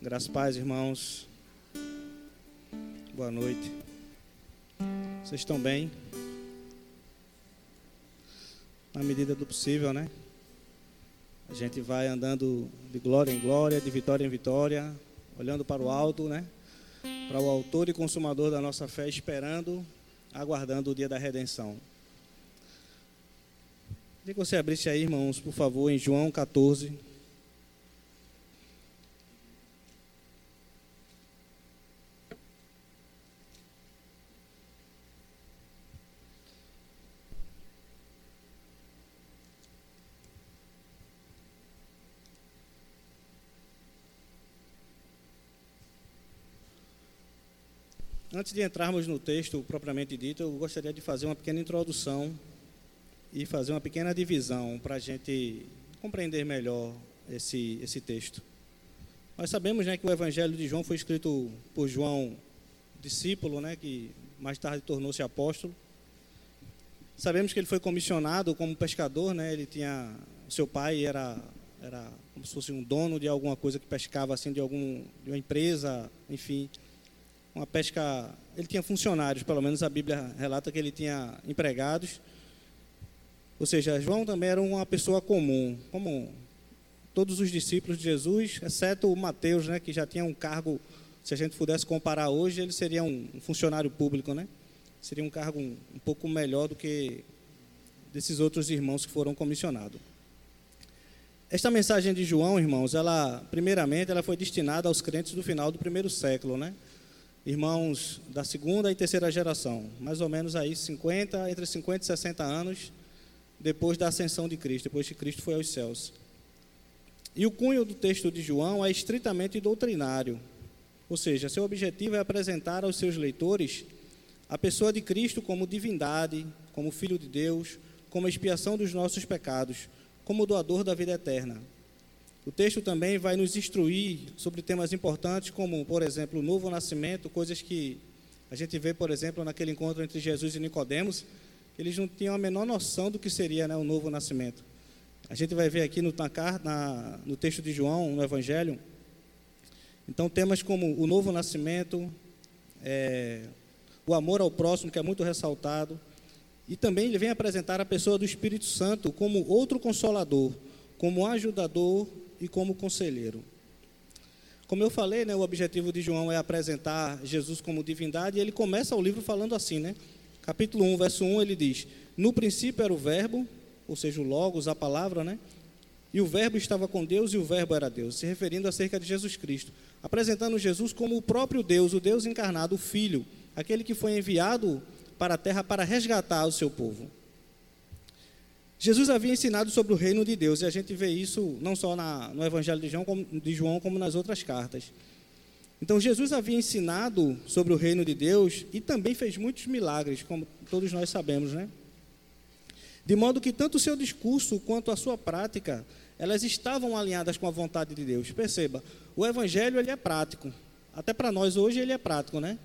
Graças paz, irmãos. Boa noite. Vocês estão bem? Na medida do possível, né? A gente vai andando de glória em glória, de vitória em vitória, olhando para o alto, né? Para o autor e consumador da nossa fé, esperando, aguardando o dia da redenção. Queria que você abrisse aí, irmãos, por favor, em João 14, Antes de entrarmos no texto propriamente dito, eu gostaria de fazer uma pequena introdução e fazer uma pequena divisão para a gente compreender melhor esse, esse texto. Nós sabemos né, que o Evangelho de João foi escrito por João, discípulo, né, que mais tarde tornou-se apóstolo. Sabemos que ele foi comissionado como pescador, né, ele tinha, seu pai era, era como se fosse um dono de alguma coisa que pescava assim de algum de uma empresa, enfim uma pesca. Ele tinha funcionários, pelo menos a Bíblia relata que ele tinha empregados. Ou seja, João também era uma pessoa comum, como todos os discípulos de Jesus, exceto o Mateus, né, que já tinha um cargo, se a gente pudesse comparar hoje, ele seria um funcionário público, né? Seria um cargo um, um pouco melhor do que desses outros irmãos que foram comissionados. Esta mensagem de João, irmãos, ela, primeiramente, ela foi destinada aos crentes do final do primeiro século, né? Irmãos da segunda e terceira geração, mais ou menos aí 50, entre 50 e 60 anos depois da ascensão de Cristo, depois que Cristo foi aos céus. E o cunho do texto de João é estritamente doutrinário, ou seja, seu objetivo é apresentar aos seus leitores a pessoa de Cristo como divindade, como Filho de Deus, como expiação dos nossos pecados, como doador da vida eterna. O texto também vai nos instruir sobre temas importantes, como, por exemplo, o novo nascimento, coisas que a gente vê, por exemplo, naquele encontro entre Jesus e Nicodemos, eles não tinham a menor noção do que seria né, o novo nascimento. A gente vai ver aqui no, na, no texto de João, no Evangelho, então temas como o novo nascimento, é, o amor ao próximo, que é muito ressaltado, e também ele vem apresentar a pessoa do Espírito Santo como outro consolador, como ajudador e como conselheiro. Como eu falei, né, o objetivo de João é apresentar Jesus como divindade, e ele começa o livro falando assim, né? Capítulo 1, verso 1, ele diz: No princípio era o Verbo, ou seja, o Logos, a palavra, né? E o Verbo estava com Deus e o Verbo era Deus, se referindo acerca de Jesus Cristo, apresentando Jesus como o próprio Deus, o Deus encarnado, o Filho, aquele que foi enviado para a terra para resgatar o seu povo. Jesus havia ensinado sobre o reino de Deus, e a gente vê isso não só na, no Evangelho de João, como, de João, como nas outras cartas. Então, Jesus havia ensinado sobre o reino de Deus e também fez muitos milagres, como todos nós sabemos, né? De modo que tanto o seu discurso quanto a sua prática, elas estavam alinhadas com a vontade de Deus. Perceba, o Evangelho ele é prático. Até para nós hoje ele é prático, né?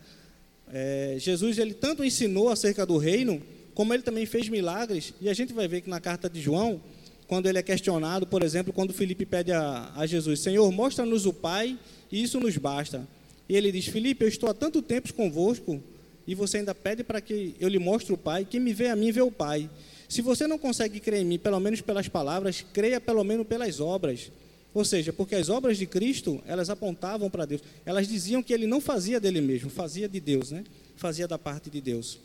É, Jesus ele tanto ensinou acerca do reino como ele também fez milagres, e a gente vai ver que na carta de João, quando ele é questionado, por exemplo, quando Felipe pede a, a Jesus: Senhor, mostra-nos o Pai, e isso nos basta. E ele diz: Felipe, eu estou há tanto tempo convosco, e você ainda pede para que eu lhe mostre o Pai. Quem me vê a mim, vê o Pai. Se você não consegue crer em mim, pelo menos pelas palavras, creia pelo menos pelas obras. Ou seja, porque as obras de Cristo, elas apontavam para Deus. Elas diziam que ele não fazia dele mesmo, fazia de Deus, né? Fazia da parte de Deus.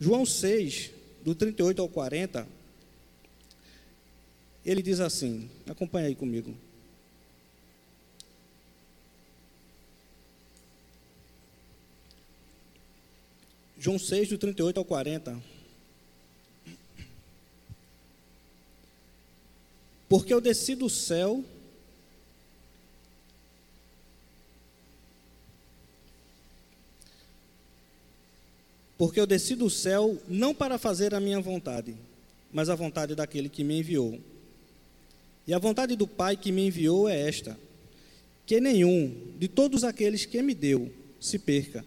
João 6, do 38 ao 40, ele diz assim: acompanha aí comigo. João 6, do 38 ao 40. Porque eu desci do céu Porque eu desci do céu não para fazer a minha vontade, mas a vontade daquele que me enviou. E a vontade do Pai que me enviou é esta: que nenhum de todos aqueles que me deu se perca,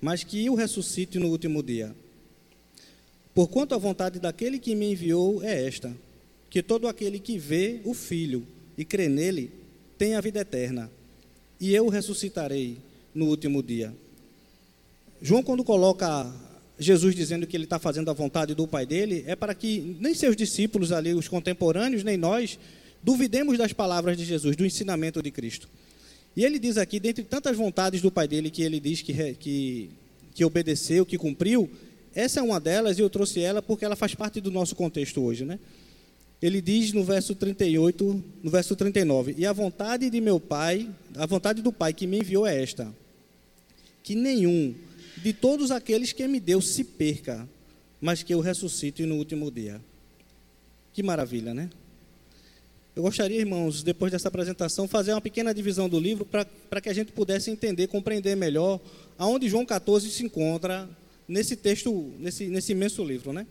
mas que o ressuscite no último dia. Porquanto a vontade daquele que me enviou é esta: que todo aquele que vê o Filho e crê nele tenha a vida eterna, e eu ressuscitarei no último dia. João, quando coloca Jesus dizendo que ele está fazendo a vontade do Pai dele, é para que nem seus discípulos ali, os contemporâneos, nem nós, duvidemos das palavras de Jesus, do ensinamento de Cristo. E ele diz aqui, dentre tantas vontades do Pai dele que ele diz que, que, que obedeceu, que cumpriu, essa é uma delas e eu trouxe ela porque ela faz parte do nosso contexto hoje, né? Ele diz no verso 38, no verso 39, e a vontade de meu Pai, a vontade do Pai que me enviou é esta: que nenhum de todos aqueles que me deu se perca, mas que eu ressuscite no último dia. Que maravilha, né? Eu gostaria, irmãos, depois dessa apresentação, fazer uma pequena divisão do livro para que a gente pudesse entender, compreender melhor aonde João 14 se encontra nesse texto, nesse, nesse imenso livro, né?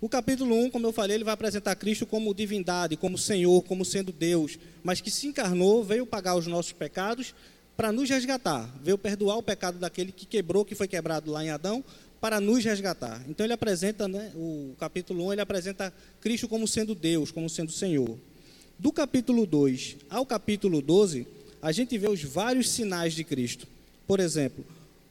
O capítulo 1, como eu falei, ele vai apresentar Cristo como divindade, como Senhor, como sendo Deus, mas que se encarnou, veio pagar os nossos pecados para nos resgatar, veio perdoar o pecado daquele que quebrou, que foi quebrado lá em Adão, para nos resgatar. Então ele apresenta, né, o capítulo 1, ele apresenta Cristo como sendo Deus, como sendo Senhor. Do capítulo 2 ao capítulo 12, a gente vê os vários sinais de Cristo. Por exemplo,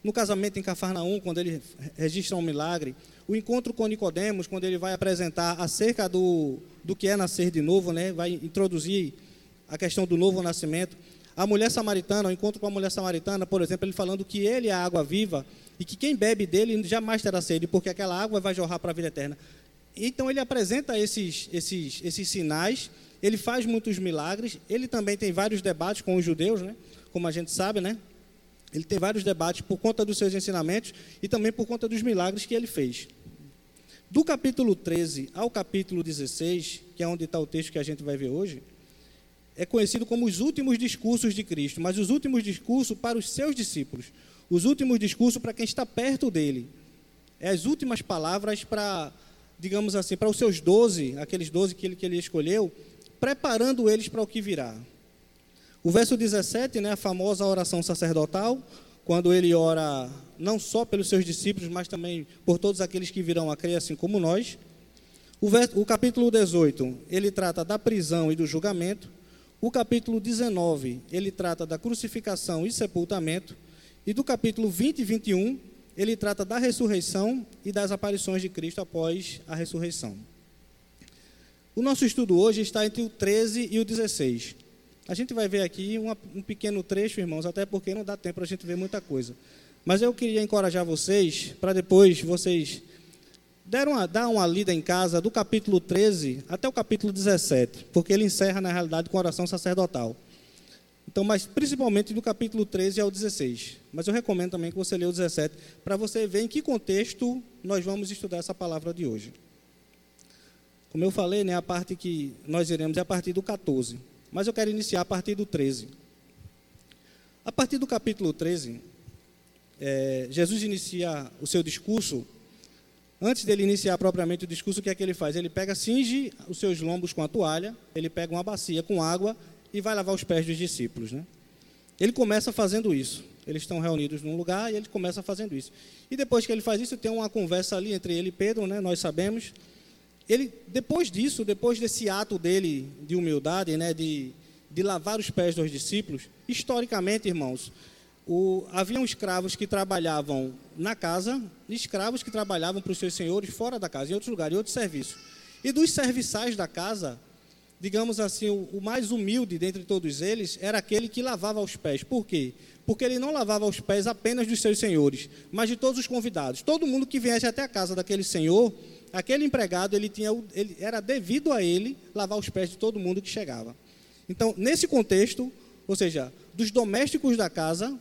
no casamento em Cafarnaum, quando ele registra um milagre, o encontro com Nicodemos, quando ele vai apresentar acerca do, do que é nascer de novo, né? vai introduzir a questão do novo nascimento. A mulher samaritana, o encontro com a mulher samaritana, por exemplo, ele falando que ele é a água viva e que quem bebe dele jamais terá sede, porque aquela água vai jorrar para a vida eterna. Então ele apresenta esses, esses, esses sinais, ele faz muitos milagres, ele também tem vários debates com os judeus, né? como a gente sabe, né? Ele tem vários debates por conta dos seus ensinamentos e também por conta dos milagres que ele fez. Do capítulo 13 ao capítulo 16, que é onde está o texto que a gente vai ver hoje, é conhecido como os últimos discursos de Cristo, mas os últimos discursos para os seus discípulos, os últimos discursos para quem está perto dele. É as últimas palavras para, digamos assim, para os seus doze, aqueles doze que ele, que ele escolheu, preparando eles para o que virá. O verso 17, né, a famosa oração sacerdotal, quando ele ora não só pelos seus discípulos, mas também por todos aqueles que virão a crer, assim como nós. O, verso, o capítulo 18, ele trata da prisão e do julgamento. O capítulo 19, ele trata da crucificação e sepultamento. E do capítulo 20 e 21, ele trata da ressurreição e das aparições de Cristo após a ressurreição. O nosso estudo hoje está entre o 13 e o 16. A gente vai ver aqui uma, um pequeno trecho, irmãos, até porque não dá tempo para a gente ver muita coisa. Mas eu queria encorajar vocês, para depois vocês deram uma, dar uma lida em casa do capítulo 13 até o capítulo 17, porque ele encerra, na realidade, com oração sacerdotal. Então, mas principalmente do capítulo 13 ao 16. Mas eu recomendo também que você leia o 17, para você ver em que contexto nós vamos estudar essa palavra de hoje. Como eu falei, né, a parte que nós iremos é a partir do 14. Mas eu quero iniciar a partir do 13. A partir do capítulo 13, é, Jesus inicia o seu discurso. Antes dele iniciar propriamente o discurso, o que é que ele faz? Ele pega, cinge os seus lombos com a toalha, ele pega uma bacia com água e vai lavar os pés dos discípulos. Né? Ele começa fazendo isso. Eles estão reunidos num lugar e ele começa fazendo isso. E depois que ele faz isso, tem uma conversa ali entre ele e Pedro, né? nós sabemos ele, depois disso, depois desse ato dele de humildade, né, de, de lavar os pés dos discípulos, historicamente, irmãos, o, haviam escravos que trabalhavam na casa, escravos que trabalhavam para os seus senhores fora da casa, em outros lugares, em outros serviços. E dos serviçais da casa, digamos assim, o, o, mais humilde dentre todos eles era aquele que lavava os pés. Por quê? Porque ele não lavava os pés apenas dos seus senhores, mas de todos os convidados. Todo mundo que viesse até a casa daquele senhor aquele empregado ele tinha, ele, era devido a ele lavar os pés de todo mundo que chegava. Então, nesse contexto, ou seja, dos domésticos da casa,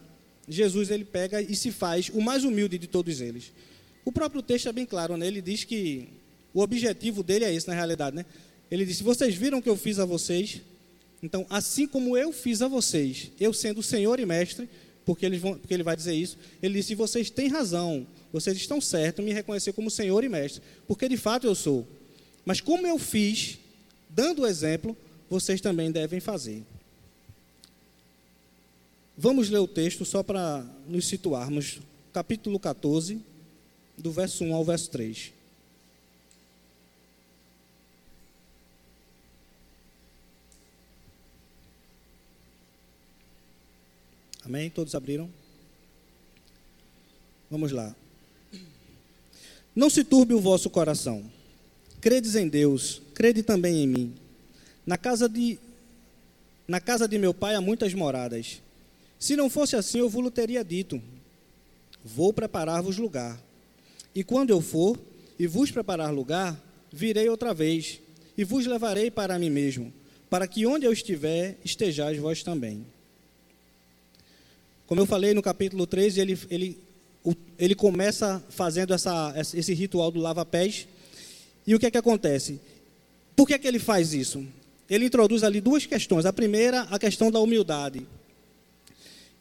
Jesus ele pega e se faz o mais humilde de todos eles. O próprio texto é bem claro, né? Ele diz que o objetivo dele é esse na realidade, né? Ele disse: "Vocês viram o que eu fiz a vocês? Então, assim como eu fiz a vocês, eu sendo Senhor e mestre, porque, eles vão, porque ele vai dizer isso, ele disse: vocês têm razão, vocês estão certos me reconhecer como Senhor e Mestre, porque de fato eu sou. Mas como eu fiz, dando o exemplo, vocês também devem fazer. Vamos ler o texto só para nos situarmos. Capítulo 14, do verso 1 ao verso 3. Amém? Todos abriram? Vamos lá. Não se turbe o vosso coração. Credes em Deus, crede também em mim. Na casa de na casa de meu pai há muitas moradas. Se não fosse assim, eu vos teria dito: Vou preparar-vos lugar. E quando eu for e vos preparar lugar, virei outra vez e vos levarei para mim mesmo, para que onde eu estiver, estejais vós também. Como eu falei no capítulo 13, ele, ele, ele começa fazendo essa, esse ritual do lava-pés. E o que é que acontece? Por que é que ele faz isso? Ele introduz ali duas questões. A primeira, a questão da humildade.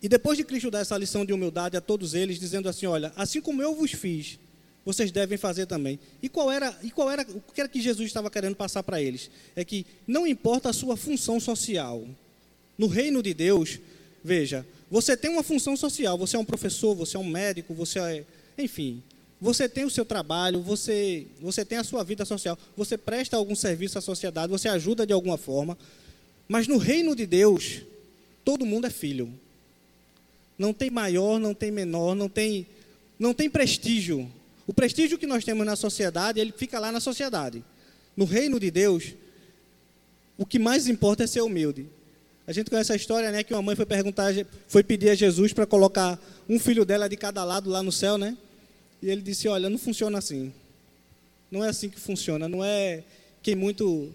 E depois de Cristo dar essa lição de humildade a todos eles, dizendo assim: Olha, assim como eu vos fiz, vocês devem fazer também. E qual era, e qual era o que era que Jesus estava querendo passar para eles? É que não importa a sua função social. No reino de Deus, veja, você tem uma função social, você é um professor, você é um médico, você é, enfim, você tem o seu trabalho, você, você tem a sua vida social, você presta algum serviço à sociedade, você ajuda de alguma forma. Mas no reino de Deus, todo mundo é filho. Não tem maior, não tem menor, não tem, não tem prestígio. O prestígio que nós temos na sociedade, ele fica lá na sociedade. No reino de Deus, o que mais importa é ser humilde. A gente conhece a história, né, que uma mãe foi perguntar, foi pedir a Jesus para colocar um filho dela de cada lado lá no céu, né? E ele disse: "Olha, não funciona assim. Não é assim que funciona, não é quem muito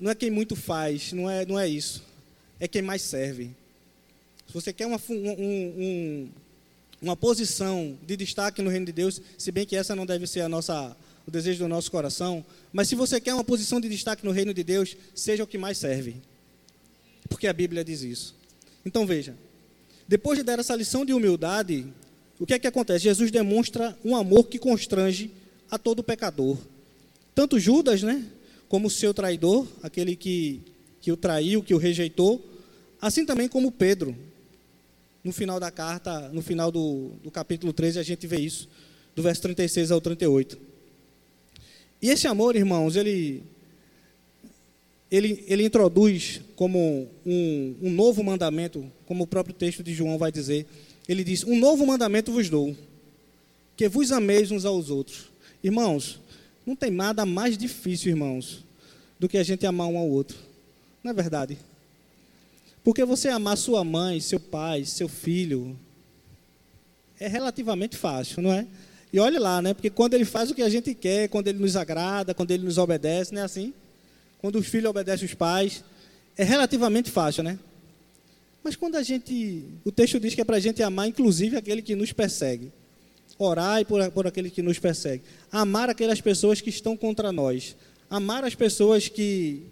não é quem muito faz, não é não é isso. É quem mais serve. Se você quer uma, um, um, uma posição de destaque no reino de Deus, se bem que essa não deve ser a nossa, o desejo do nosso coração, mas se você quer uma posição de destaque no reino de Deus, seja o que mais serve. Porque a Bíblia diz isso. Então veja, depois de dar essa lição de humildade, o que é que acontece? Jesus demonstra um amor que constrange a todo pecador. Tanto Judas, né, como seu traidor, aquele que, que o traiu, que o rejeitou, assim também como Pedro, no final da carta, no final do, do capítulo 13, a gente vê isso, do verso 36 ao 38. E esse amor, irmãos, ele, ele, ele introduz como um, um novo mandamento, como o próprio texto de João vai dizer. Ele diz: Um novo mandamento vos dou, que vos ameis uns aos outros. Irmãos, não tem nada mais difícil, irmãos, do que a gente amar um ao outro. Não é verdade? Porque você amar sua mãe, seu pai, seu filho, é relativamente fácil, não é? E olhe lá, né? Porque quando ele faz o que a gente quer, quando ele nos agrada, quando ele nos obedece, não é assim? Quando os filhos obedecem os pais, é relativamente fácil, né? Mas quando a gente. O texto diz que é para a gente amar, inclusive, aquele que nos persegue. Orar por, por aquele que nos persegue. Amar aquelas pessoas que estão contra nós. Amar as pessoas que.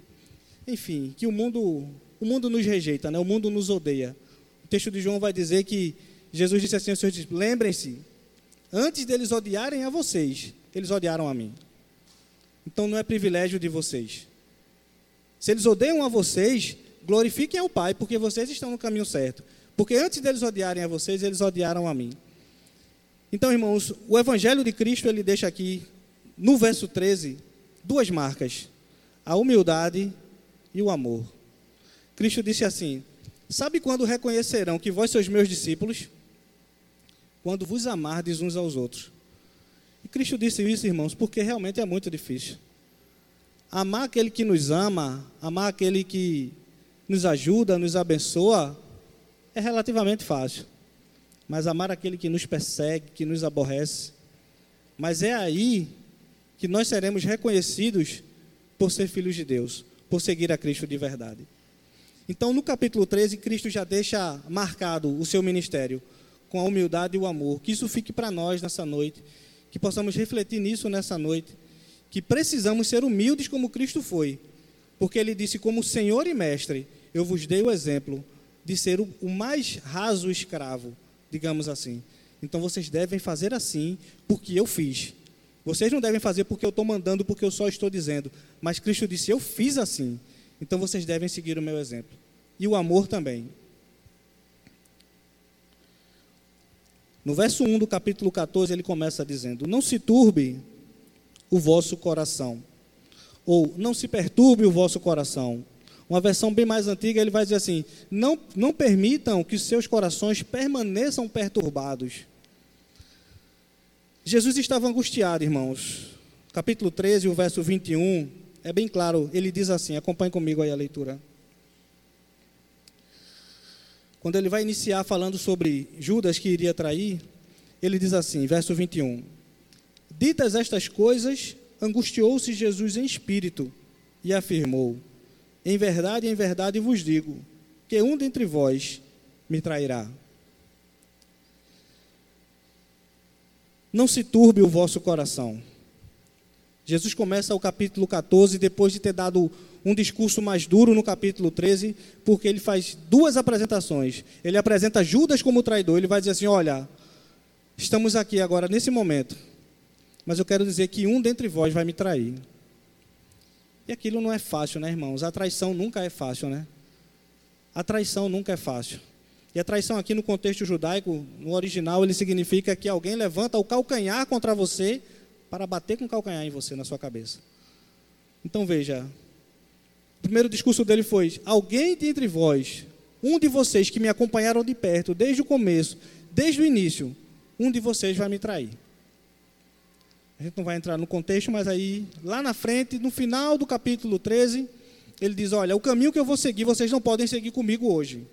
Enfim, que o mundo o mundo nos rejeita, né? o mundo nos odeia. O texto de João vai dizer que Jesus disse assim: Senhor, lembrem-se, antes deles odiarem a vocês, eles odiaram a mim. Então não é privilégio de vocês. Se eles odeiam a vocês, glorifiquem ao Pai, porque vocês estão no caminho certo. Porque antes deles odiarem a vocês, eles odiaram a mim. Então, irmãos, o Evangelho de Cristo, ele deixa aqui, no verso 13, duas marcas: a humildade e o amor. Cristo disse assim: Sabe quando reconhecerão que vós sois meus discípulos? Quando vos amardes uns aos outros. E Cristo disse isso, irmãos, porque realmente é muito difícil. Amar aquele que nos ama, amar aquele que nos ajuda, nos abençoa, é relativamente fácil. Mas amar aquele que nos persegue, que nos aborrece, mas é aí que nós seremos reconhecidos por ser filhos de Deus, por seguir a Cristo de verdade. Então, no capítulo 13, Cristo já deixa marcado o seu ministério com a humildade e o amor. Que isso fique para nós nessa noite, que possamos refletir nisso nessa noite, que precisamos ser humildes como Cristo foi, porque ele disse: Como Senhor e Mestre, eu vos dei o exemplo de ser o mais raso escravo, digamos assim. Então vocês devem fazer assim, porque eu fiz. Vocês não devem fazer porque eu estou mandando, porque eu só estou dizendo. Mas Cristo disse: Eu fiz assim. Então vocês devem seguir o meu exemplo. E o amor também. No verso 1 do capítulo 14, ele começa dizendo: Não se turbe o vosso coração, ou não se perturbe o vosso coração. Uma versão bem mais antiga, ele vai dizer assim: não, não permitam que seus corações permaneçam perturbados. Jesus estava angustiado, irmãos. Capítulo 13, o verso 21, é bem claro, ele diz assim: acompanhe comigo aí a leitura. Quando ele vai iniciar falando sobre Judas que iria trair, ele diz assim, verso 21. Ditas estas coisas, angustiou-se Jesus em espírito e afirmou: Em verdade, em verdade vos digo, que um dentre vós me trairá. Não se turbe o vosso coração. Jesus começa o capítulo 14, depois de ter dado um discurso mais duro no capítulo 13, porque ele faz duas apresentações. Ele apresenta Judas como traidor, ele vai dizer assim: Olha, estamos aqui agora nesse momento, mas eu quero dizer que um dentre vós vai me trair. E aquilo não é fácil, né, irmãos? A traição nunca é fácil, né? A traição nunca é fácil. E a traição aqui no contexto judaico, no original, ele significa que alguém levanta o calcanhar contra você para bater com o calcanhar em você, na sua cabeça. Então veja, o primeiro discurso dele foi: Alguém de entre vós, um de vocês que me acompanharam de perto desde o começo, desde o início, um de vocês vai me trair. A gente não vai entrar no contexto, mas aí, lá na frente, no final do capítulo 13, ele diz: Olha, o caminho que eu vou seguir, vocês não podem seguir comigo hoje.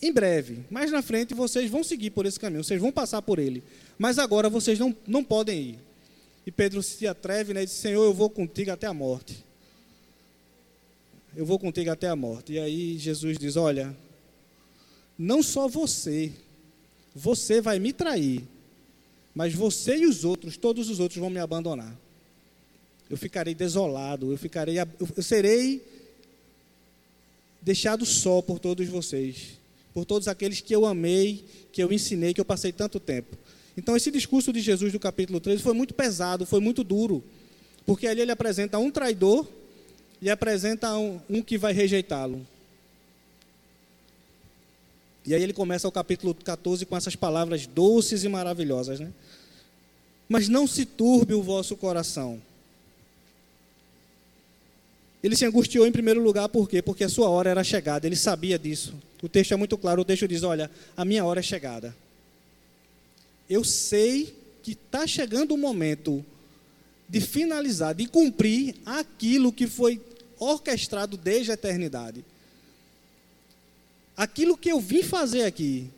Em breve, mais na frente, vocês vão seguir por esse caminho, vocês vão passar por ele. Mas agora vocês não, não podem ir. E Pedro se atreve né, e diz: Senhor, eu vou contigo até a morte eu vou contigo até a morte. E aí Jesus diz: Olha, não só você, você vai me trair, mas você e os outros, todos os outros vão me abandonar. Eu ficarei desolado, eu ficarei, eu serei deixado só por todos vocês, por todos aqueles que eu amei, que eu ensinei, que eu passei tanto tempo. Então esse discurso de Jesus do capítulo 13 foi muito pesado, foi muito duro, porque ali ele apresenta um traidor e apresenta um, um que vai rejeitá-lo. E aí ele começa o capítulo 14 com essas palavras doces e maravilhosas, né? Mas não se turbe o vosso coração. Ele se angustiou em primeiro lugar, por quê? Porque a sua hora era chegada, ele sabia disso. O texto é muito claro, o texto diz: Olha, a minha hora é chegada. Eu sei que está chegando o momento de finalizar, de cumprir aquilo que foi orquestrado desde a eternidade. Aquilo que eu vim fazer aqui,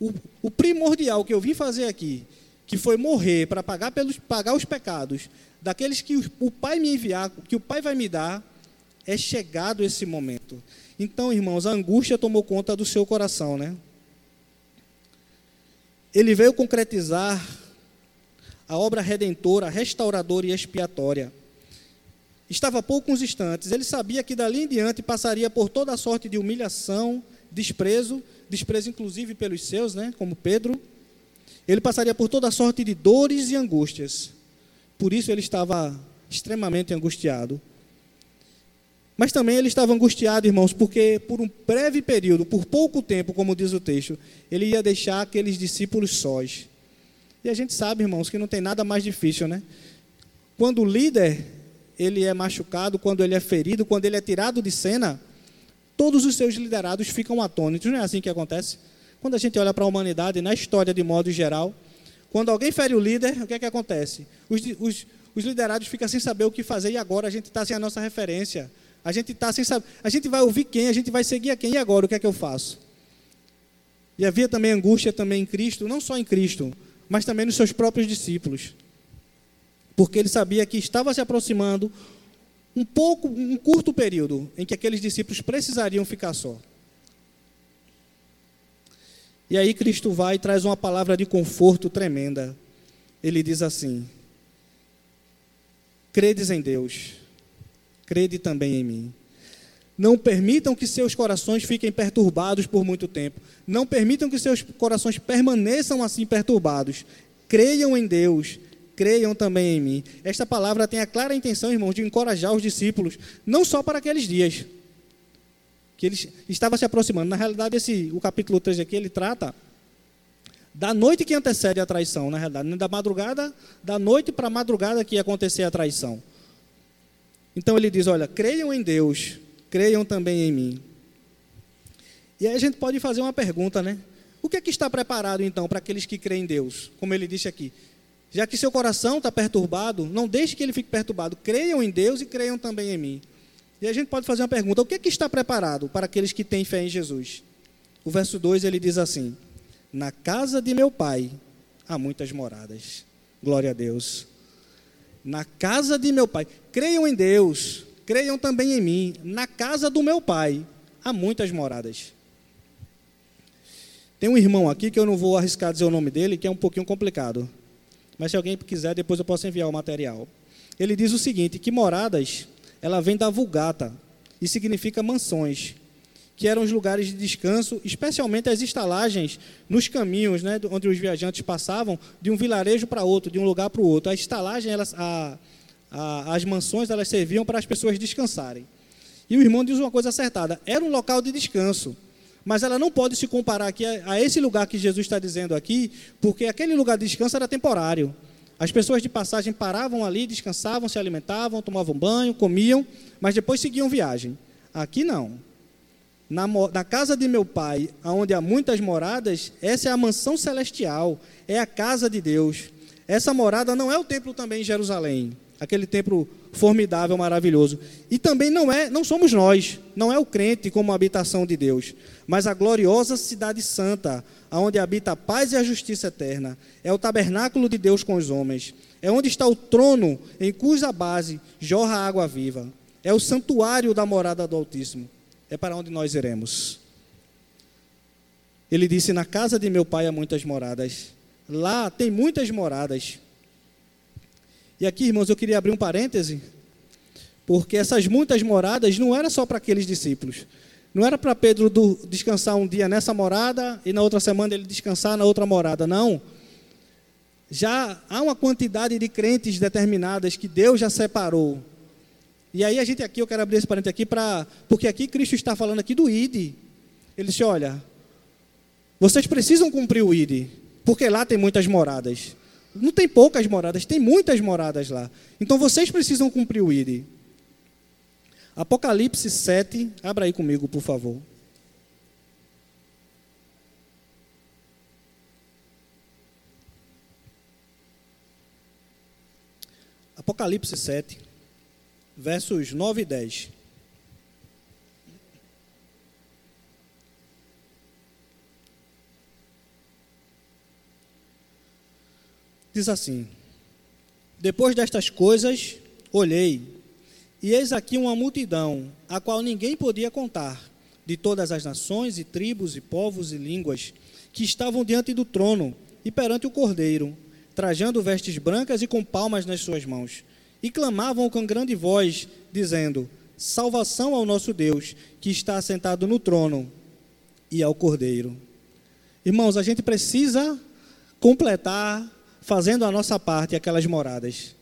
o, o primordial que eu vim fazer aqui, que foi morrer para pagar, pelos, pagar os pecados daqueles que o, o Pai me enviar, que o Pai vai me dar, é chegado esse momento. Então, irmãos, a angústia tomou conta do seu coração, né? Ele veio concretizar a obra redentora, restauradora e expiatória estava a poucos instantes. Ele sabia que dali em diante passaria por toda a sorte de humilhação, desprezo, desprezo inclusive pelos seus, né, como Pedro. Ele passaria por toda a sorte de dores e angústias. Por isso ele estava extremamente angustiado. Mas também ele estava angustiado, irmãos, porque por um breve período, por pouco tempo, como diz o texto, ele ia deixar aqueles discípulos sós. E a gente sabe, irmãos, que não tem nada mais difícil, né? Quando o líder ele é machucado, quando ele é ferido, quando ele é tirado de cena, todos os seus liderados ficam atônitos. Não é assim que acontece? Quando a gente olha para a humanidade, na história de modo geral, quando alguém fere o líder, o que é que acontece? Os, os, os liderados ficam sem saber o que fazer e agora a gente está sem a nossa referência. A gente está sem saber. A gente vai ouvir quem, a gente vai seguir a quem e agora o que é que eu faço? E havia também angústia também em Cristo, não só em Cristo, mas também nos seus próprios discípulos porque ele sabia que estava se aproximando um pouco, um curto período em que aqueles discípulos precisariam ficar só. E aí Cristo vai e traz uma palavra de conforto tremenda. Ele diz assim: Credes em Deus, crede também em mim. Não permitam que seus corações fiquem perturbados por muito tempo. Não permitam que seus corações permaneçam assim perturbados. Creiam em Deus, creiam também em mim. Esta palavra tem a clara intenção, irmãos, de encorajar os discípulos, não só para aqueles dias, que eles estavam se aproximando. Na realidade, esse, o capítulo 3 aqui, ele trata da noite que antecede a traição, na realidade, da madrugada, da noite para a madrugada que ia acontecer a traição. Então ele diz: Olha, creiam em Deus, creiam também em mim. E aí a gente pode fazer uma pergunta, né? O que é que está preparado então para aqueles que creem em Deus? Como ele disse aqui. Já que seu coração está perturbado, não deixe que ele fique perturbado. Creiam em Deus e creiam também em mim. E a gente pode fazer uma pergunta: o que é que está preparado para aqueles que têm fé em Jesus? O verso 2 ele diz assim: Na casa de meu pai há muitas moradas. Glória a Deus. Na casa de meu pai. Creiam em Deus, creiam também em mim. Na casa do meu pai há muitas moradas. Tem um irmão aqui que eu não vou arriscar dizer o nome dele, que é um pouquinho complicado. Mas se alguém quiser, depois eu posso enviar o material. Ele diz o seguinte: que moradas, ela vem da vulgata e significa mansões que eram os lugares de descanso, especialmente as estalagens nos caminhos, né, onde os viajantes passavam de um vilarejo para outro, de um lugar para o outro. A estalagem, elas, a, a, as mansões, elas serviam para as pessoas descansarem. E o irmão diz uma coisa acertada: era um local de descanso, mas ela não pode se comparar aqui a, a esse lugar que Jesus está dizendo aqui, porque aquele lugar de descanso era temporário. As pessoas de passagem paravam ali, descansavam, se alimentavam, tomavam banho, comiam, mas depois seguiam viagem. Aqui não na, na, casa de meu pai, onde há muitas moradas, essa é a mansão celestial, é a casa de Deus. Essa morada não é o templo também em Jerusalém, aquele templo formidável, maravilhoso. E também não é, não somos nós, não é o crente como habitação de Deus, mas a gloriosa cidade santa, onde habita a paz e a justiça eterna. É o tabernáculo de Deus com os homens. É onde está o trono em cuja base jorra a água viva. É o santuário da morada do Altíssimo é para onde nós iremos. Ele disse: Na casa de meu pai há muitas moradas. Lá tem muitas moradas. E aqui, irmãos, eu queria abrir um parêntese, porque essas muitas moradas não era só para aqueles discípulos. Não era para Pedro descansar um dia nessa morada e na outra semana ele descansar na outra morada. Não. Já há uma quantidade de crentes determinadas que Deus já separou e aí a gente aqui, eu quero abrir esse parênteses aqui para. Porque aqui Cristo está falando aqui do ID. Ele disse: olha, vocês precisam cumprir o ID, porque lá tem muitas moradas. Não tem poucas moradas, tem muitas moradas lá. Então vocês precisam cumprir o ID. Apocalipse 7, abra aí comigo, por favor. Apocalipse 7 versos 9 e 10. Diz assim: Depois destas coisas, olhei, e eis aqui uma multidão, a qual ninguém podia contar, de todas as nações e tribos e povos e línguas, que estavam diante do trono e perante o cordeiro, trajando vestes brancas e com palmas nas suas mãos e clamavam com grande voz, dizendo: Salvação ao nosso Deus, que está assentado no trono, e ao Cordeiro. Irmãos, a gente precisa completar fazendo a nossa parte aquelas moradas.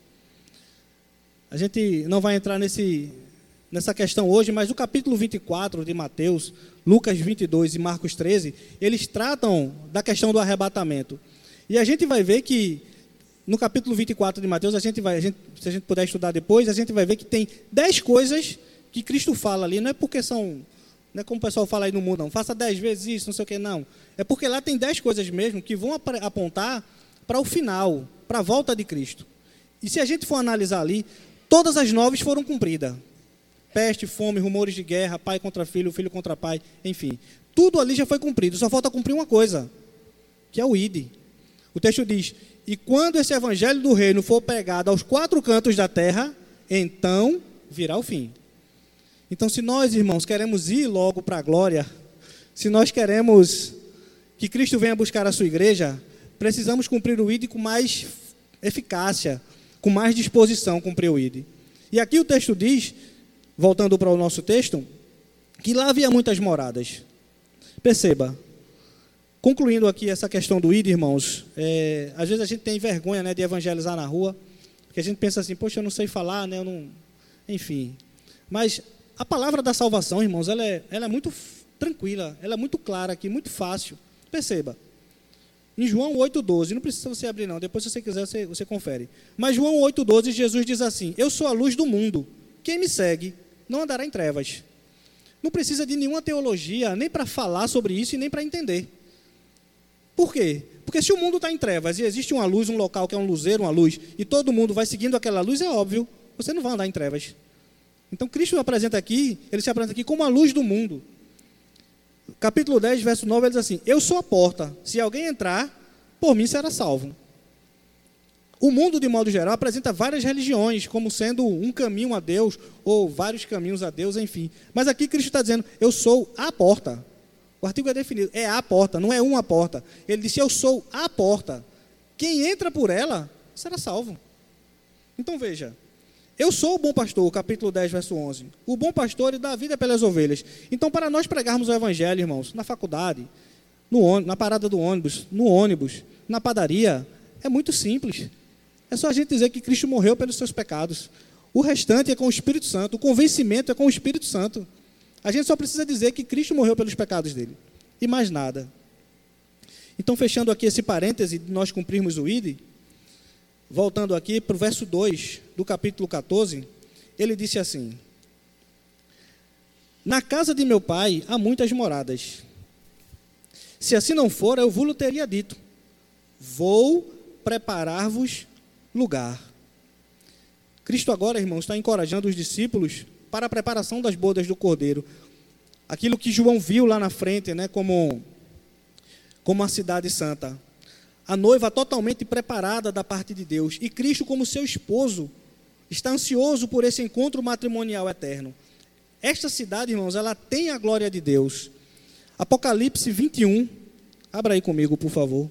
A gente não vai entrar nesse, nessa questão hoje, mas o capítulo 24 de Mateus, Lucas 22 e Marcos 13, eles tratam da questão do arrebatamento. E a gente vai ver que no capítulo 24 de Mateus, a gente vai, a gente, se a gente puder estudar depois, a gente vai ver que tem dez coisas que Cristo fala ali. Não é porque são, não é como o pessoal fala aí no mundo, não. Faça dez vezes isso, não sei o que, não. É porque lá tem dez coisas mesmo que vão apontar para o final, para a volta de Cristo. E se a gente for analisar ali, todas as nove foram cumpridas. Peste, fome, rumores de guerra, pai contra filho, filho contra pai, enfim. Tudo ali já foi cumprido. Só falta cumprir uma coisa, que é o ID. O texto diz: e quando esse evangelho do reino for pregado aos quatro cantos da terra, então virá o fim. Então, se nós, irmãos, queremos ir logo para a glória, se nós queremos que Cristo venha buscar a sua igreja, precisamos cumprir o ID com mais eficácia, com mais disposição, cumprir o ID. E aqui o texto diz, voltando para o nosso texto, que lá havia muitas moradas. Perceba, Concluindo aqui essa questão do ID, irmãos, é, às vezes a gente tem vergonha né, de evangelizar na rua, porque a gente pensa assim, poxa, eu não sei falar, né, eu não... enfim. Mas a palavra da salvação, irmãos, ela é, ela é muito tranquila, ela é muito clara aqui, muito fácil. Perceba, em João 8,12, não precisa você abrir não, depois se você quiser você, você confere. Mas João 8,12, Jesus diz assim, eu sou a luz do mundo, quem me segue não andará em trevas. não precisa de nenhuma teologia, nem para falar sobre isso e nem para entender. Por quê? Porque se o mundo está em trevas e existe uma luz, um local que é um luzeiro, uma luz, e todo mundo vai seguindo aquela luz, é óbvio, você não vai andar em trevas. Então Cristo apresenta aqui, ele se apresenta aqui como a luz do mundo. Capítulo 10, verso 9, ele diz assim: Eu sou a porta, se alguém entrar, por mim será salvo. O mundo, de modo geral, apresenta várias religiões como sendo um caminho a Deus, ou vários caminhos a Deus, enfim. Mas aqui Cristo está dizendo: Eu sou a porta. O artigo é definido, é a porta, não é uma porta. Ele disse: Eu sou a porta. Quem entra por ela será salvo. Então veja, eu sou o bom pastor, capítulo 10, verso 11. O bom pastor dá a vida pelas ovelhas. Então, para nós pregarmos o evangelho, irmãos, na faculdade, no, na parada do ônibus, no ônibus, na padaria, é muito simples. É só a gente dizer que Cristo morreu pelos seus pecados. O restante é com o Espírito Santo, o convencimento é com o Espírito Santo. A gente só precisa dizer que Cristo morreu pelos pecados dele. E mais nada. Então, fechando aqui esse parêntese de nós cumprirmos o ID, voltando aqui para o verso 2 do capítulo 14, ele disse assim: Na casa de meu pai há muitas moradas. Se assim não for, eu vos teria dito: Vou preparar-vos lugar. Cristo agora, irmãos, está encorajando os discípulos para a preparação das bodas do Cordeiro. Aquilo que João viu lá na frente, né, como, como a cidade santa. A noiva totalmente preparada da parte de Deus. E Cristo, como seu esposo, está ansioso por esse encontro matrimonial eterno. Esta cidade, irmãos, ela tem a glória de Deus. Apocalipse 21. Abra aí comigo, por favor.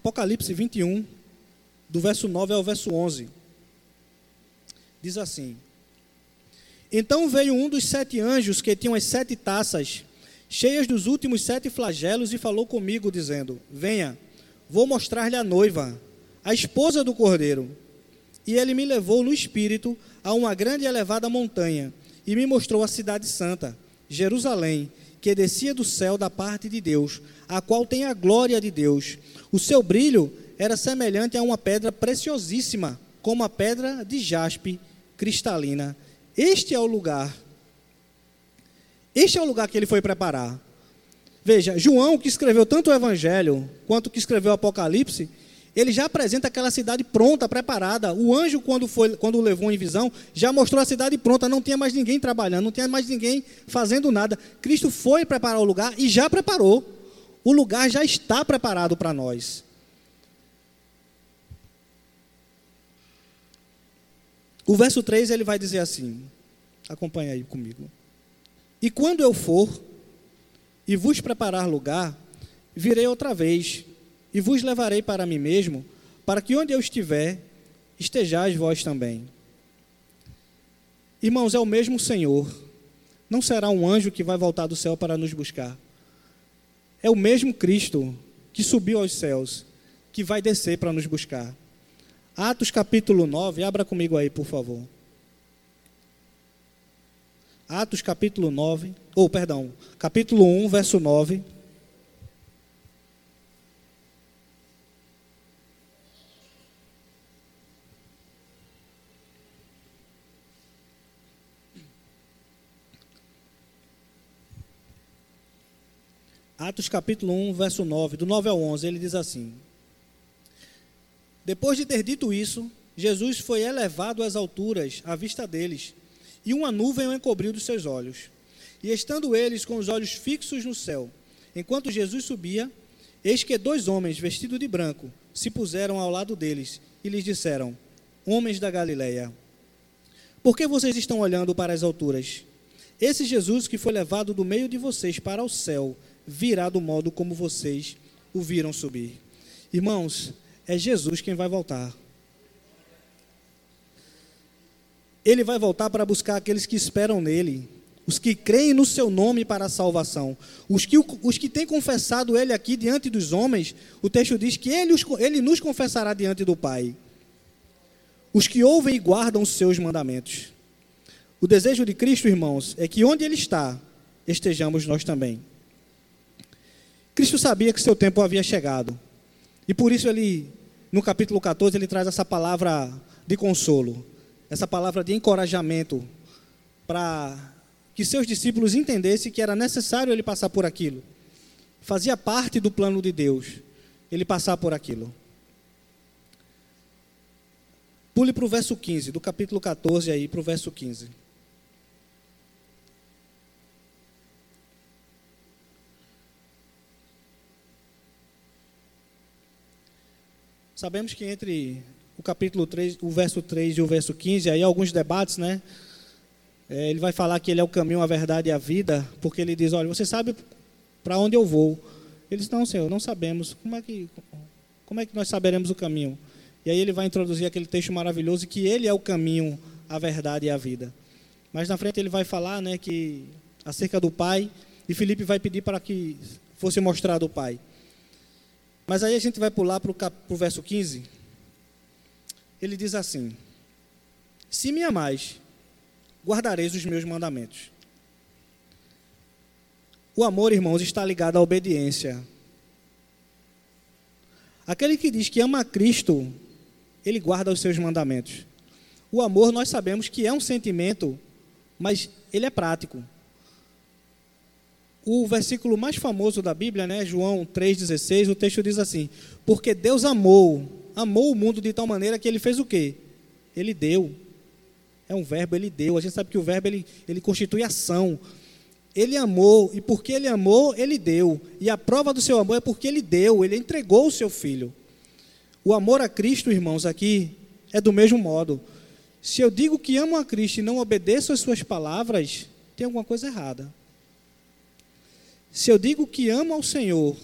Apocalipse 21, do verso 9 ao verso 11. Diz assim: Então veio um dos sete anjos que tinham as sete taças, cheias dos últimos sete flagelos, e falou comigo, dizendo: Venha, vou mostrar-lhe a noiva, a esposa do cordeiro. E ele me levou no espírito a uma grande e elevada montanha, e me mostrou a cidade santa, Jerusalém, que descia do céu da parte de Deus, a qual tem a glória de Deus. O seu brilho era semelhante a uma pedra preciosíssima, como a pedra de jaspe cristalina. Este é o lugar. Este é o lugar que ele foi preparar. Veja, João, que escreveu tanto o Evangelho quanto que escreveu o Apocalipse, ele já apresenta aquela cidade pronta, preparada. O anjo, quando, foi, quando o levou em visão, já mostrou a cidade pronta, não tinha mais ninguém trabalhando, não tinha mais ninguém fazendo nada. Cristo foi preparar o lugar e já preparou. O lugar já está preparado para nós. O verso 3 ele vai dizer assim: acompanha aí comigo. E quando eu for e vos preparar lugar, virei outra vez e vos levarei para mim mesmo, para que onde eu estiver, estejais vós também. Irmãos, é o mesmo Senhor. Não será um anjo que vai voltar do céu para nos buscar. É o mesmo Cristo que subiu aos céus, que vai descer para nos buscar. Atos capítulo 9, abra comigo aí, por favor. Atos capítulo 9, ou perdão, capítulo 1, verso 9. Atos capítulo 1, verso 9, do 9 ao 11, ele diz assim: Depois de ter dito isso, Jesus foi elevado às alturas à vista deles, e uma nuvem o encobriu dos seus olhos. E estando eles com os olhos fixos no céu, enquanto Jesus subia, eis que dois homens vestidos de branco se puseram ao lado deles e lhes disseram: Homens da Galileia, por que vocês estão olhando para as alturas? Esse Jesus que foi levado do meio de vocês para o céu, virá do modo como vocês o viram subir. Irmãos, é Jesus quem vai voltar. Ele vai voltar para buscar aqueles que esperam nele, os que creem no seu nome para a salvação. Os que, os que têm confessado ele aqui diante dos homens, o texto diz que ele, ele nos confessará diante do Pai. Os que ouvem e guardam os seus mandamentos. O desejo de Cristo, irmãos, é que onde ele está, estejamos nós também. Cristo sabia que seu tempo havia chegado. E por isso ele, no capítulo 14, ele traz essa palavra de consolo, essa palavra de encorajamento para que seus discípulos entendessem que era necessário ele passar por aquilo. Fazia parte do plano de Deus ele passar por aquilo. Pule para o verso 15, do capítulo 14 aí para o verso 15. Sabemos que entre o capítulo 3, o verso 3 e o verso 15, aí alguns debates, né? É, ele vai falar que ele é o caminho, a verdade e a vida, porque ele diz: Olha, você sabe para onde eu vou. Eles não, Senhor, não sabemos. Como é que como é que nós saberemos o caminho? E aí ele vai introduzir aquele texto maravilhoso que ele é o caminho, a verdade e a vida. Mas na frente ele vai falar, né, que acerca do Pai, e Felipe vai pedir para que fosse mostrado o Pai. Mas aí a gente vai pular para o verso 15. Ele diz assim: Se me amais, guardareis os meus mandamentos. O amor, irmãos, está ligado à obediência. Aquele que diz que ama a Cristo, ele guarda os seus mandamentos. O amor, nós sabemos que é um sentimento, mas ele é prático. O versículo mais famoso da Bíblia, né, João 3,16, o texto diz assim: Porque Deus amou, amou o mundo de tal maneira que ele fez o quê? Ele deu. É um verbo, ele deu. A gente sabe que o verbo ele, ele constitui ação. Ele amou, e porque ele amou, ele deu. E a prova do seu amor é porque ele deu, ele entregou o seu filho. O amor a Cristo, irmãos, aqui é do mesmo modo. Se eu digo que amo a Cristo e não obedeço às suas palavras, tem alguma coisa errada. Se eu digo que amo ao Senhor,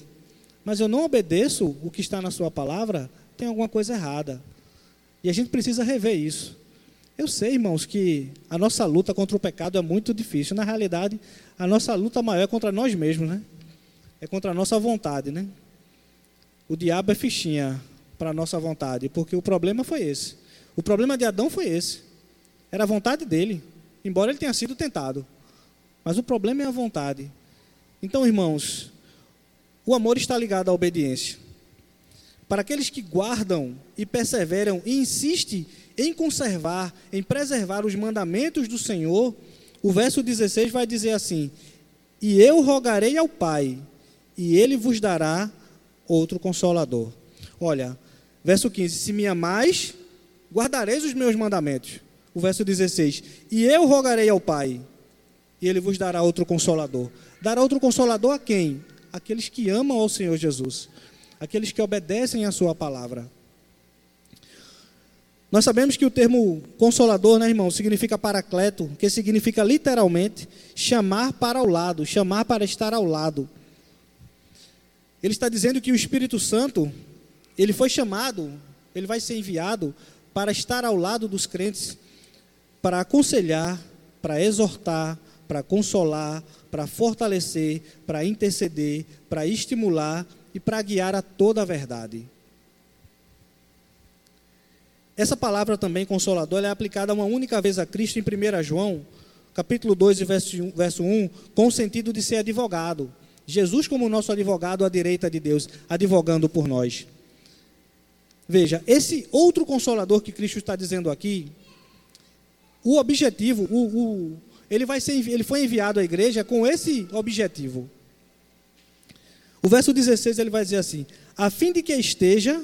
mas eu não obedeço o que está na sua palavra, tem alguma coisa errada. E a gente precisa rever isso. Eu sei, irmãos, que a nossa luta contra o pecado é muito difícil. Na realidade, a nossa luta maior é contra nós mesmos, né? É contra a nossa vontade, né? O diabo é fichinha para a nossa vontade, porque o problema foi esse. O problema de Adão foi esse. Era a vontade dele, embora ele tenha sido tentado. Mas o problema é a vontade. Então, irmãos, o amor está ligado à obediência. Para aqueles que guardam e perseveram e insistem em conservar, em preservar os mandamentos do Senhor, o verso 16 vai dizer assim: E eu rogarei ao Pai, e ele vos dará outro consolador. Olha, verso 15: Se me amais, guardareis os meus mandamentos. O verso 16: E eu rogarei ao Pai, e ele vos dará outro consolador. Dará outro consolador a quem? Aqueles que amam ao Senhor Jesus, aqueles que obedecem à Sua palavra. Nós sabemos que o termo consolador, né, irmão, significa paracleto, que significa literalmente chamar para o lado, chamar para estar ao lado. Ele está dizendo que o Espírito Santo, ele foi chamado, ele vai ser enviado para estar ao lado dos crentes, para aconselhar, para exortar, para consolar, para fortalecer, para interceder, para estimular e para guiar a toda a verdade. Essa palavra também, consolador, é aplicada uma única vez a Cristo em 1 João, capítulo 2, verso 1, com o sentido de ser advogado. Jesus como nosso advogado à direita de Deus, advogando por nós. Veja, esse outro consolador que Cristo está dizendo aqui, o objetivo, o, o, ele, vai ser, ele foi enviado à igreja com esse objetivo. O verso 16 ele vai dizer assim: a fim de que esteja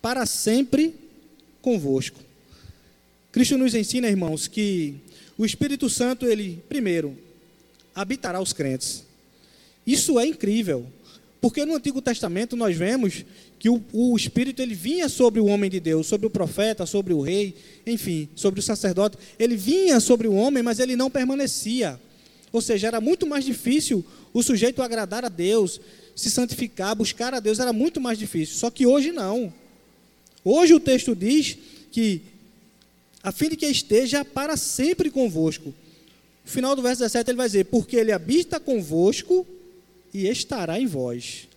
para sempre convosco. Cristo nos ensina, irmãos, que o Espírito Santo, ele, primeiro, habitará os crentes. Isso é incrível, porque no Antigo Testamento nós vemos que o, o, Espírito ele vinha sobre o homem de Deus, sobre o profeta, sobre o rei, enfim, sobre o sacerdote. Ele vinha sobre o homem, mas ele não permanecia. Ou seja, era muito mais difícil o sujeito agradar a Deus, se santificar, buscar a Deus, era muito mais difícil. Só que hoje não. Hoje o texto diz que, a fim de que esteja para sempre convosco. No final do verso 17 ele vai dizer: Porque ele habita convosco e estará em vós.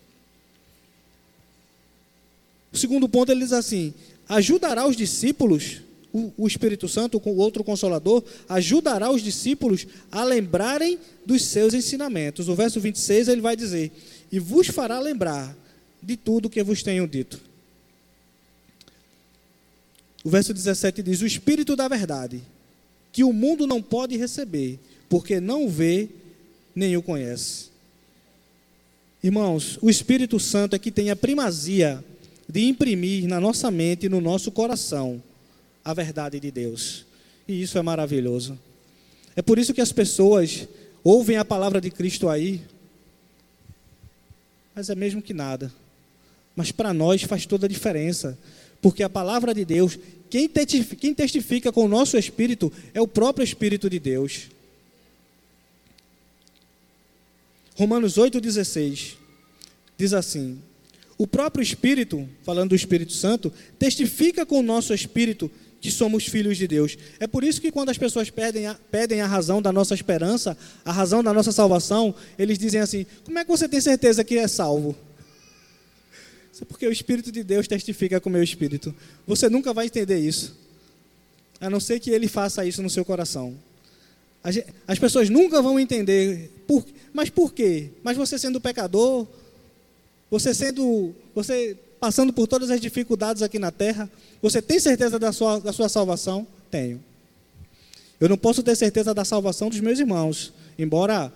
O segundo ponto ele diz assim: ajudará os discípulos o, o Espírito Santo, o outro consolador, ajudará os discípulos a lembrarem dos seus ensinamentos. O verso 26 ele vai dizer: E vos fará lembrar de tudo que vos tenho dito. O verso 17 diz: O Espírito da Verdade, que o mundo não pode receber, porque não o vê nem o conhece. Irmãos, o Espírito Santo é que tem a primazia de imprimir na nossa mente e no nosso coração a verdade de Deus. E isso é maravilhoso. É por isso que as pessoas ouvem a palavra de Cristo aí, mas é mesmo que nada. Mas para nós faz toda a diferença, porque a palavra de Deus, quem testifica, quem testifica com o nosso espírito é o próprio Espírito de Deus. Romanos 8,16 diz assim: O próprio Espírito, falando do Espírito Santo, testifica com o nosso espírito que somos filhos de Deus. É por isso que quando as pessoas pedem a, pedem a razão da nossa esperança, a razão da nossa salvação, eles dizem assim: Como é que você tem certeza que é salvo? Isso é porque o Espírito de Deus testifica com o meu espírito. Você nunca vai entender isso, a não ser que ele faça isso no seu coração. As pessoas nunca vão entender, por, mas por quê? Mas você sendo pecador, você sendo, você passando por todas as dificuldades aqui na terra, você tem certeza da sua, da sua salvação? Tenho. Eu não posso ter certeza da salvação dos meus irmãos, embora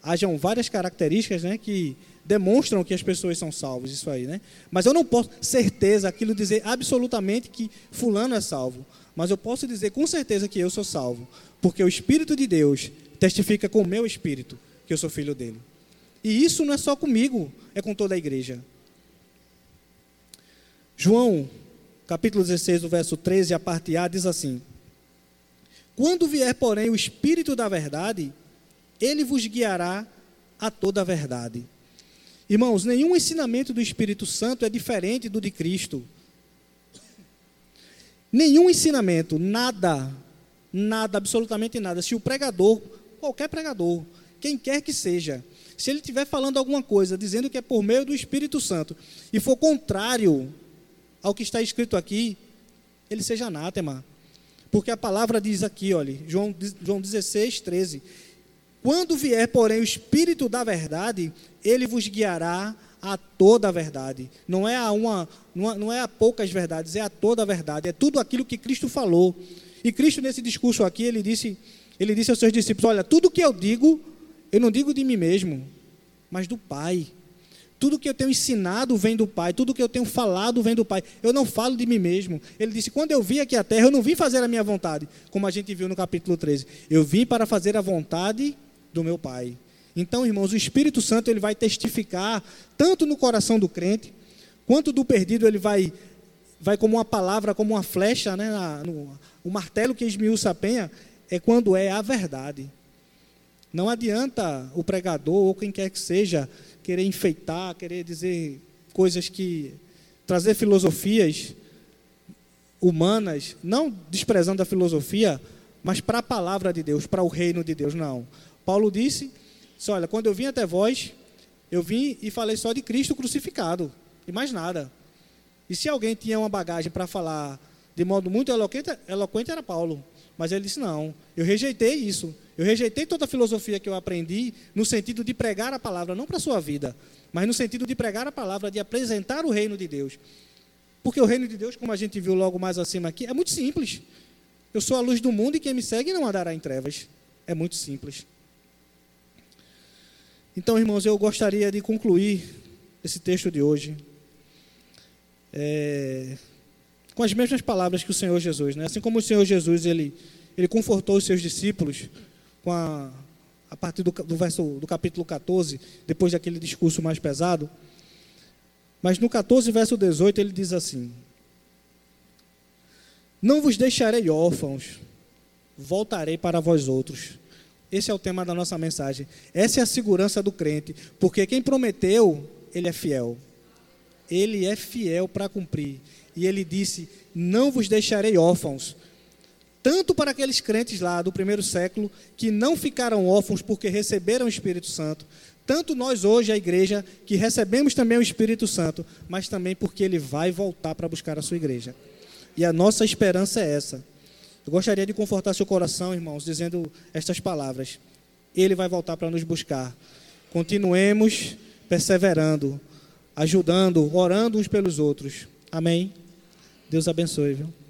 hajam várias características né, que demonstram que as pessoas são salvas, isso aí, né? Mas eu não posso certeza aquilo dizer absolutamente que fulano é salvo, mas eu posso dizer com certeza que eu sou salvo, porque o Espírito de Deus testifica com o meu espírito que eu sou filho dele. E isso não é só comigo, é com toda a igreja. João, capítulo 16, o verso 13, a parte A, diz assim: Quando vier, porém, o Espírito da verdade, ele vos guiará a toda a verdade. Irmãos, nenhum ensinamento do Espírito Santo é diferente do de Cristo. Nenhum ensinamento, nada, nada, absolutamente nada. Se o pregador, qualquer pregador, quem quer que seja, se ele estiver falando alguma coisa, dizendo que é por meio do Espírito Santo, e for contrário ao que está escrito aqui, ele seja anátema. Porque a palavra diz aqui, olha, João, João 16, 13: quando vier, porém, o Espírito da verdade, ele vos guiará a toda a verdade. Não é a uma, não é a poucas verdades, é a toda a verdade. É tudo aquilo que Cristo falou. E Cristo nesse discurso aqui, ele disse, ele disse aos seus discípulos: "Olha, tudo que eu digo, eu não digo de mim mesmo, mas do Pai. Tudo que eu tenho ensinado vem do Pai, tudo que eu tenho falado vem do Pai. Eu não falo de mim mesmo. Ele disse: quando eu vim aqui à terra, eu não vim fazer a minha vontade, como a gente viu no capítulo 13. Eu vim para fazer a vontade do meu Pai. Então, irmãos, o Espírito Santo ele vai testificar tanto no coração do crente, quanto do perdido ele vai vai como uma palavra, como uma flecha, né, na, no, o martelo que esmiuça a penha é quando é a verdade. Não adianta o pregador ou quem quer que seja querer enfeitar, querer dizer coisas que trazer filosofias humanas, não desprezando a filosofia, mas para a palavra de Deus, para o reino de Deus, não. Paulo disse: Olha, quando eu vim até vós, eu vim e falei só de Cristo crucificado, e mais nada. E se alguém tinha uma bagagem para falar de modo muito eloquente, eloquente era Paulo. Mas ele disse: Não, eu rejeitei isso. Eu rejeitei toda a filosofia que eu aprendi no sentido de pregar a palavra, não para a sua vida, mas no sentido de pregar a palavra, de apresentar o reino de Deus. Porque o reino de Deus, como a gente viu logo mais acima aqui, é muito simples. Eu sou a luz do mundo e quem me segue não andará em trevas. É muito simples. Então, irmãos, eu gostaria de concluir esse texto de hoje é, com as mesmas palavras que o Senhor Jesus, né? Assim como o Senhor Jesus ele ele confortou os seus discípulos com a a partir do, do verso do capítulo 14, depois daquele discurso mais pesado. Mas no 14, verso 18, ele diz assim: Não vos deixarei órfãos, voltarei para vós outros. Esse é o tema da nossa mensagem. Essa é a segurança do crente, porque quem prometeu, ele é fiel. Ele é fiel para cumprir. E ele disse: Não vos deixarei órfãos. Tanto para aqueles crentes lá do primeiro século, que não ficaram órfãos porque receberam o Espírito Santo, tanto nós hoje, a igreja, que recebemos também o Espírito Santo, mas também porque ele vai voltar para buscar a sua igreja. E a nossa esperança é essa Eu gostaria de confortar seu coração, irmãos, dizendo estas palavras. Ele vai voltar para nos buscar. Continuemos perseverando, ajudando, orando uns pelos outros. Amém? Deus abençoe, viu?